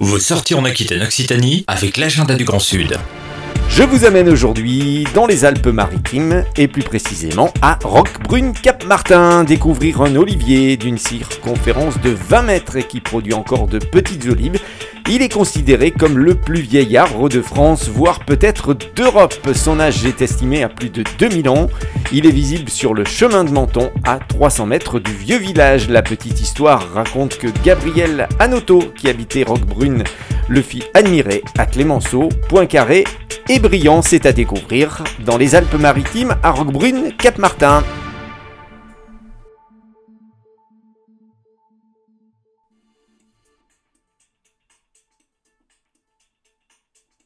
Vous sortez en Aquitaine-Occitanie avec l'agenda du Grand Sud. Je vous amène aujourd'hui dans les Alpes-Maritimes et plus précisément à Roquebrune-Cap-Martin, découvrir un olivier d'une circonférence de 20 mètres et qui produit encore de petites olives. Il est considéré comme le plus vieil arbre de France, voire peut-être d'Europe. Son âge est estimé à plus de 2000 ans. Il est visible sur le chemin de Menton à 300 mètres du vieux village. La petite histoire raconte que Gabriel Anoto, qui habitait Roquebrune, le fit admirer à Clémenceau, Poincaré et Brillant, c'est à découvrir dans les Alpes-Maritimes à Roquebrune, Cap-Martin.